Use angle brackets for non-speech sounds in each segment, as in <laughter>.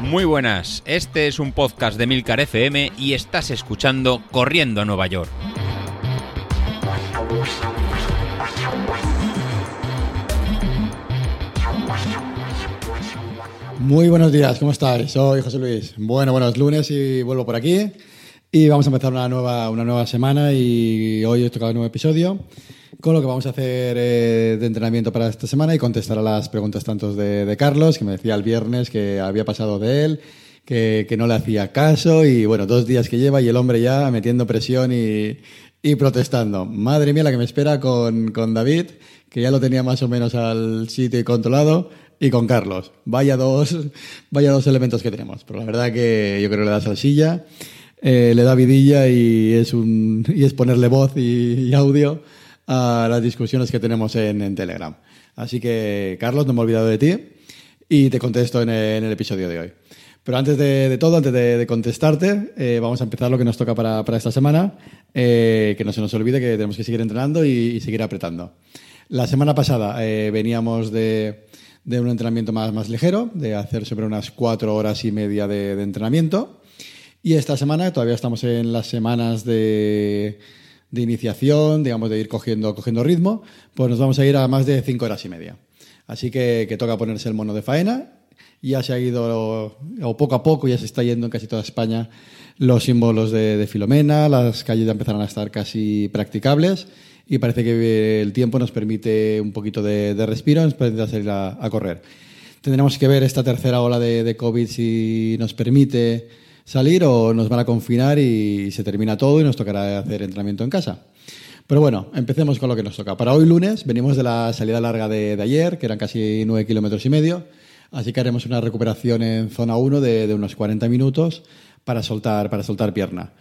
Muy buenas, este es un podcast de Milcar FM y estás escuchando Corriendo a Nueva York. Muy buenos días, ¿cómo estáis? Soy José Luis. Bueno, buenos lunes y vuelvo por aquí. Y vamos a empezar una nueva, una nueva semana y hoy he tocado un nuevo episodio con lo que vamos a hacer eh, de entrenamiento para esta semana y contestar a las preguntas tanto de, de Carlos, que me decía el viernes que había pasado de él, que, que, no le hacía caso y bueno, dos días que lleva y el hombre ya metiendo presión y, y protestando. Madre mía la que me espera con, con David, que ya lo tenía más o menos al sitio y controlado y con Carlos. Vaya dos, vaya dos elementos que tenemos. Pero la verdad que yo creo que le da salsilla, eh, le da vidilla y es, un, y es ponerle voz y, audio a las discusiones que tenemos en, en, Telegram. Así que, Carlos, no me he olvidado de ti y te contesto en el, episodio de hoy. Pero antes de, todo, antes de, contestarte, eh, vamos a empezar lo que nos toca para, para esta semana, eh, que no se nos olvide que tenemos que seguir entrenando y, seguir apretando. La semana pasada veníamos de, de, un entrenamiento más, más ligero, de hacer sobre unas cuatro horas y media de, de entrenamiento. Y esta semana todavía estamos en las semanas de iniciación, digamos, de ir cogiendo, cogiendo ritmo, pues nos vamos a ir a más de cinco horas y media. Así que, toca ponerse el mono de faena. Ya se ha ido, o poco a poco, ya se está yendo en casi toda España los símbolos de, Filomena, las calles ya empezaron a estar casi practicables y parece que el tiempo nos permite un poquito de, respiro, nos permite salir a, correr. Tendremos que ver esta tercera ola de COVID si nos permite salir o nos van a confinar y se termina todo y nos tocará hacer entrenamiento en casa. Pero bueno, empecemos con lo que nos toca. Para hoy lunes venimos de la salida larga de, ayer, que eran casi 9 kilómetros y medio, así que haremos una recuperación en zona 1 de, unos 40 minutos para soltar, para soltar pierna.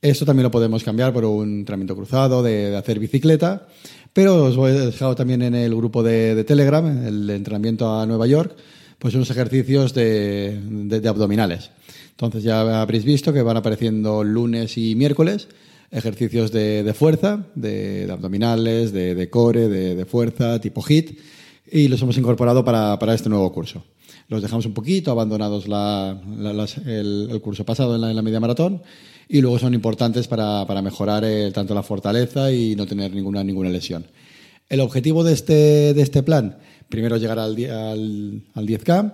Esto también lo podemos cambiar por un entrenamiento cruzado, de, de hacer bicicleta, pero os voy a dejar también en el grupo de, Telegram, el entrenamiento a Nueva York, pues unos ejercicios de abdominales. Entonces ya habréis visto que van apareciendo lunes y miércoles ejercicios de, de fuerza, de, abdominales, de, core, de, fuerza, tipo HIT, y los hemos incorporado para, para, este nuevo curso. Los dejamos un poquito abandonados la, la, el, el, curso pasado en la, en la, media maratón y luego son importantes para, para mejorar el, tanto la fortaleza y no tener ninguna, ninguna lesión. El objetivo de este, de este plan, primero llegar al, al, al 10K,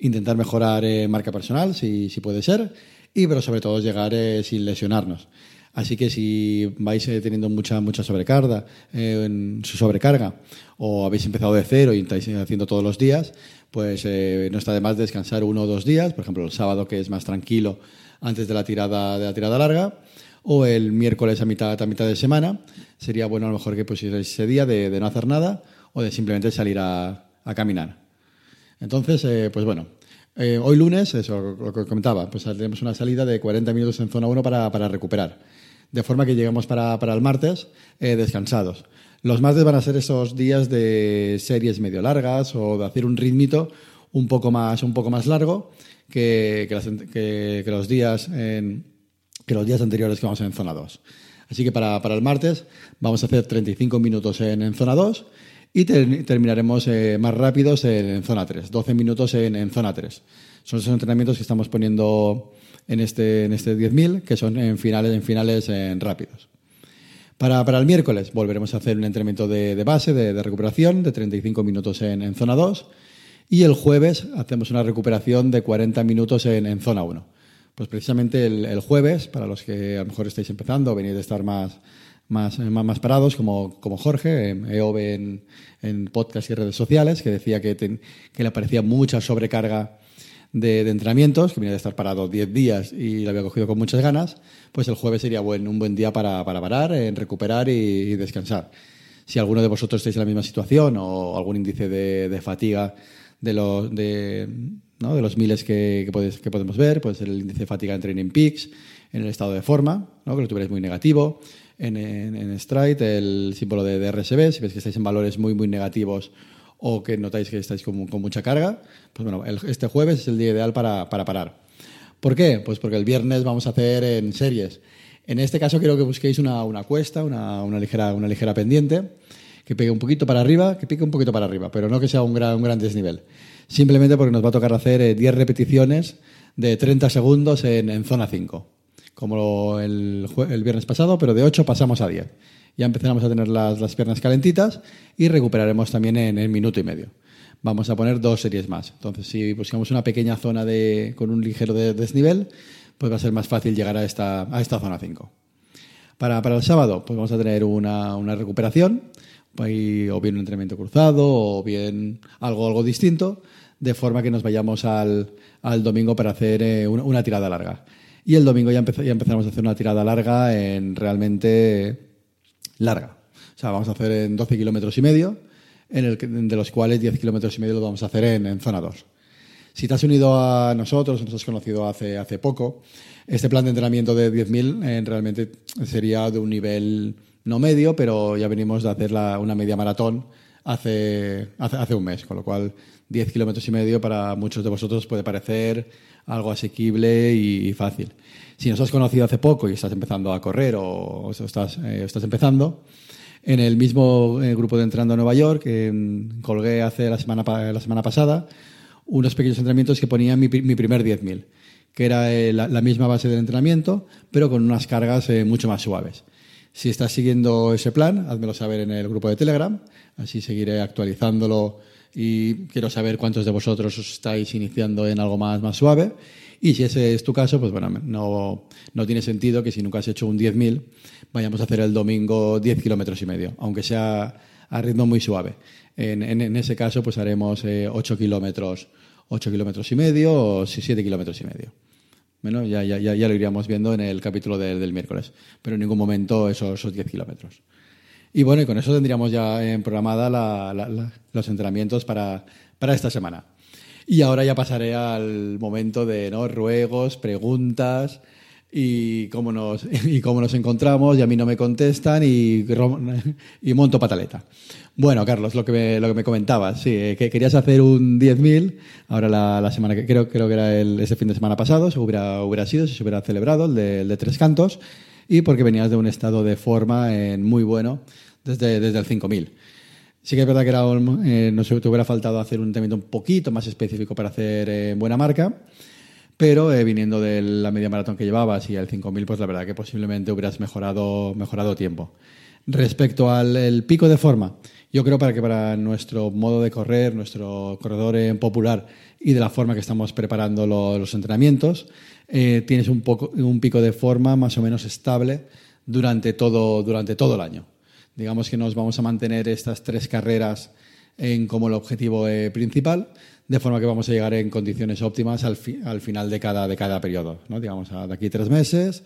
intentar mejorar eh, marca personal, si, si, puede ser, y pero sobre todo llegar eh, sin lesionarnos. Así que si vais eh, teniendo mucha, mucha sobrecarga, en su sobrecarga, o habéis empezado de cero y estáis haciendo todos los días, pues no está de más descansar uno o dos días, por ejemplo el sábado que es más tranquilo antes de la tirada, de la tirada larga, o el miércoles a mitad, a mitad de semana, sería bueno a lo mejor que pusierais ese día de, no hacer nada o de simplemente salir a caminar. Entonces, eh, pues bueno, eh, hoy lunes, eso lo que comentaba, pues tenemos una salida de 40 minutos en zona 1 para, para recuperar. De forma que llegamos para, para el martes eh, descansados. Los martes van a ser esos días de series medio largas o de hacer un ritmito un poco más, un poco más largo que, que, las, los, días en, que los días anteriores que vamos en zona 2. Así que para, para el martes vamos a hacer 35 minutos en, en zona 2 y ter terminaremos eh, más rápidos en, zona 3, 12 minutos en, zona 3. Son esos entrenamientos que estamos poniendo en este, en este 10.000, que son en finales, en finales en rápidos. Para, el miércoles volveremos a hacer un entrenamiento de, base, de, de, recuperación, de 35 minutos en, zona 2. Y el jueves hacemos una recuperación de 40 minutos en, zona 1. Pues precisamente el, el, jueves, para los que a lo mejor estáis empezando, venís de estar más, más, más, más parados, como, como Jorge, EOB en, en podcast y redes sociales, que decía que, ten, que le parecía mucha sobrecarga de, de, entrenamientos, que venía de estar parado 10 días y lo había cogido con muchas ganas, pues el jueves sería buen, un buen día para, para parar, en recuperar y, y, descansar. Si alguno de vosotros estáis en la misma situación o algún índice de, de fatiga de los, de, ¿no? de los miles que, que, podéis, que podemos ver, puede ser el índice de fatiga en Training Peaks, en el estado de forma, ¿no? que lo tuvierais muy negativo, en, en, en Stride, el símbolo de, de RSB, si veis que estáis en valores muy, muy negativos o que notáis que estáis con, mucha carga, pues bueno, el, este jueves es el día ideal para, para parar. ¿Por qué? Pues porque el viernes vamos a hacer en series. En este caso quiero que busquéis una, una cuesta, una, una, ligera, una ligera pendiente, que pegue un poquito para arriba, que pique un poquito para arriba, pero no que sea un gran, un gran desnivel, simplemente porque nos va a tocar hacer 10 repeticiones de 30 segundos en, zona 5, como el, viernes pasado, pero de 8 pasamos a 10. Ya empezaremos a tener las, las piernas calentitas y recuperaremos también en, el minuto y medio. Vamos a poner dos series más. Entonces, si buscamos una pequeña zona de, con un ligero desnivel, pues va a ser más fácil llegar a esta, a esta zona 5. Para, para, el sábado, pues vamos a tener una, una recuperación, pues, o bien un entrenamiento cruzado, o bien algo, algo distinto, de forma que nos vayamos al, al domingo para hacer eh, una, tirada larga. Y el domingo ya, empezamos a hacer una tirada larga en realmente larga. O sea, vamos a hacer en 12 kilómetros y medio, en el, de los cuales 10 kilómetros y medio lo vamos a hacer en, zona 2. Si te has unido a nosotros, nos has conocido hace, hace poco, este plan de entrenamiento de 10.000 eh, realmente sería de un nivel no medio, pero ya venimos de hacer una media maratón hace, hace, un mes, con lo cual 10 kilómetros y medio para muchos de vosotros puede parecer algo asequible y fácil. Si nos has conocido hace poco y estás empezando a correr o, estás, eh, estás empezando, en el mismo eh, grupo de Entrando a Nueva York, que mm, colgué hace la semana, la semana pasada, unos pequeños entrenamientos que ponían mi, mi primer 10.000, que era eh, la, la, misma base del entrenamiento, pero con unas cargas mucho más suaves. Si estás siguiendo ese plan, házmelo saber en el grupo de Telegram, así seguiré actualizándolo y quiero saber cuántos de vosotros os estáis iniciando en algo más, más suave. Y si ese es tu caso, pues bueno, no, no tiene sentido que si nunca has hecho un 10.000, vayamos a hacer el domingo 10 kilómetros y medio, aunque sea a ritmo muy suave. En, en, ese caso, pues haremos 8 eh, kilómetros, 8 kilómetros y medio o 7 kilómetros y medio. Bueno, ya, ya, ya, lo iríamos viendo en el capítulo del, del miércoles, pero en ningún momento esos, esos 10 kilómetros. Y bueno, y con eso tendríamos ya en programada la, la, los entrenamientos para, para esta semana. Y ahora ya pasaré al momento de ¿no? ruegos, preguntas y cómo, nos, <laughs> y cómo nos encontramos y a mí no me contestan <laughs> y, monto pataleta. Bueno, Carlos, lo que me, lo que me comentabas, sí, eh, que querías hacer un 10.000, ahora la, semana que creo, que era el, ese fin de semana pasado, se hubiera, hubiera sido, si se hubiera celebrado, el de, el de Tres Cantos, y porque venías de un estado de forma en muy bueno desde, desde el 5000. Sí que es verdad que era, eh, no sé, te hubiera faltado hacer un entrenamiento un poquito más específico para hacer eh, buena marca, pero eh, viniendo de la media maratón que llevabas y el 5000, pues la verdad que posiblemente hubieras mejorado, mejorado tiempo. Respecto al pico de forma, yo creo para que para nuestro modo de correr, nuestro corredor en popular y de la forma que estamos preparando los entrenamientos, eh, tienes un, poco, un pico de forma más o menos estable durante todo, durante todo el año. Digamos que nos vamos a mantener estas tres carreras en, como el objetivo eh, principal, de forma que vamos a llegar en condiciones óptimas al, fi, al final de cada, de cada periodo. ¿no? Digamos, de aquí tres meses,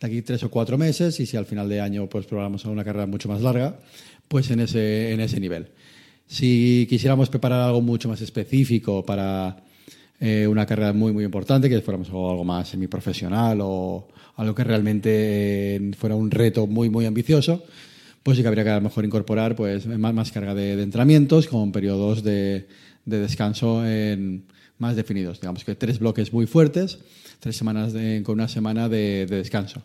de aquí tres o cuatro meses, y si al final de año pues, probamos una carrera mucho más larga, pues en ese, en ese nivel. Si quisiéramos preparar algo mucho más específico para eh, una carrera muy, muy importante, que fuéramos algo más semiprofesional o algo que realmente eh, fuera un reto muy, muy ambicioso, pues sí que habría que a lo mejor incorporar pues, más, más carga de, de, entrenamientos con periodos de, de descanso en, más definidos. Digamos que tres bloques muy fuertes, tres semanas de, con una semana de descanso.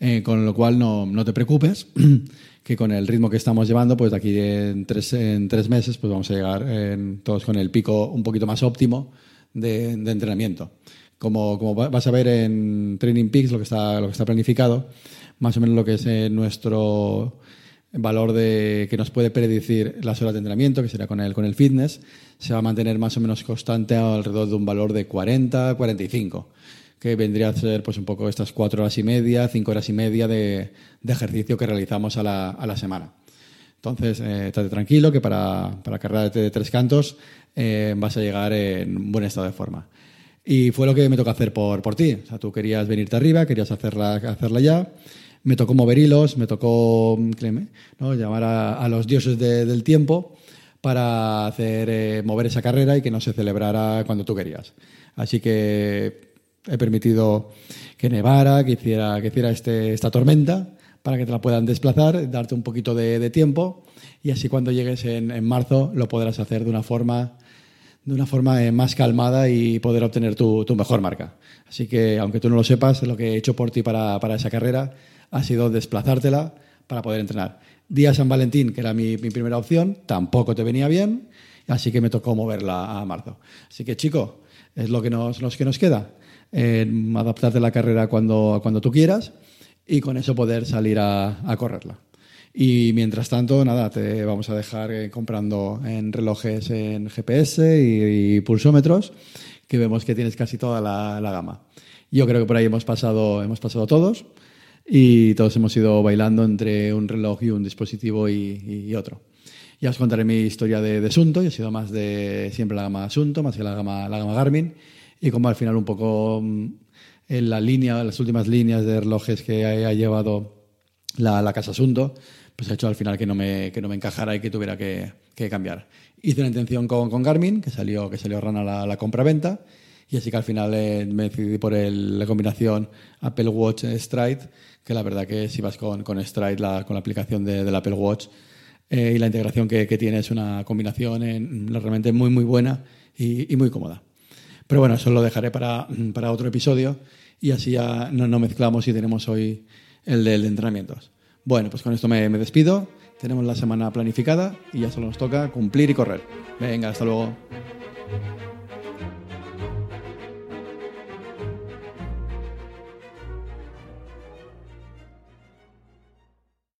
Eh, con lo cual no, no, te preocupes, <clears throat> que con el ritmo que estamos llevando, pues de aquí en tres, en tres meses pues vamos a llegar en, todos con el pico un poquito más óptimo de, entrenamiento. Como, como, vas a ver en Training Peaks, lo que está, lo que está planificado, más o menos lo que es eh, nuestro valor de, que nos puede predecir las horas de entrenamiento, que será con el, con el fitness, se va a mantener más o menos constante alrededor de un valor de 40, 45, que vendría a ser pues un poco estas cuatro horas y media, cinco horas y media de, de ejercicio que realizamos a la, a la semana. Entonces, eh, estate tranquilo que para, para carrera de, tres cantos eh, vas a llegar en buen estado de forma. Y fue lo que me tocó hacer por, por ti. O sea, tú querías venirte arriba, querías hacerla, hacerla ya. Me tocó mover hilos, me tocó ¿no? llamar a, los dioses de, del tiempo para hacer eh, mover esa carrera y que no se celebrara cuando tú querías. Así que he permitido que nevara, que hiciera, que hiciera este, esta tormenta para que te la puedan desplazar, darte un poquito de, tiempo y así cuando llegues en, marzo lo podrás hacer de una forma de una forma eh, más calmada y poder obtener tu, tu, mejor marca. Así que, aunque tú no lo sepas, lo que he hecho por ti para, para esa carrera ha sido desplazártela para poder entrenar. Día San Valentín, que era mi, mi, primera opción, tampoco te venía bien. así que me tocó moverla a marzo. Así que, chico, es lo que nos, los que nos queda. Eh, adaptarte la carrera cuando, cuando tú quieras y con eso poder salir a, a correrla. Y mientras tanto, nada, te vamos a dejar eh, comprando en relojes en GPS y, y, pulsómetros, que vemos que tienes casi toda la, la, gama. Yo creo que por ahí hemos pasado, hemos pasado todos y todos hemos ido bailando entre un reloj y un dispositivo y, y otro. Ya os contaré mi historia de, de Sunto, yo he sido más de siempre la gama Sunto, más que la gama, la gama Garmin, y como al final un poco mm, en la línea, las últimas líneas de relojes que ha, llevado la, casa Sunto, pues ha hecho al final que no me, que no me encajara y que tuviera que, cambiar. Hice una intención con, con, Garmin, que salió, que salió rana la, la compra-venta, y así que al final eh, me decidí por el, la combinación Apple Watch Stride, que la verdad que si vas con, con Stride, con la aplicación de, del Apple Watch eh, y la integración que, tiene es una combinación en, realmente muy, muy buena y, muy cómoda. Pero bueno, eso lo dejaré para, para otro episodio y así ya no, mezclamos y tenemos hoy el del de entrenamientos. Bueno, pues con esto me, me, despido. Tenemos la semana planificada y ya solo nos toca cumplir y correr. Venga, hasta luego.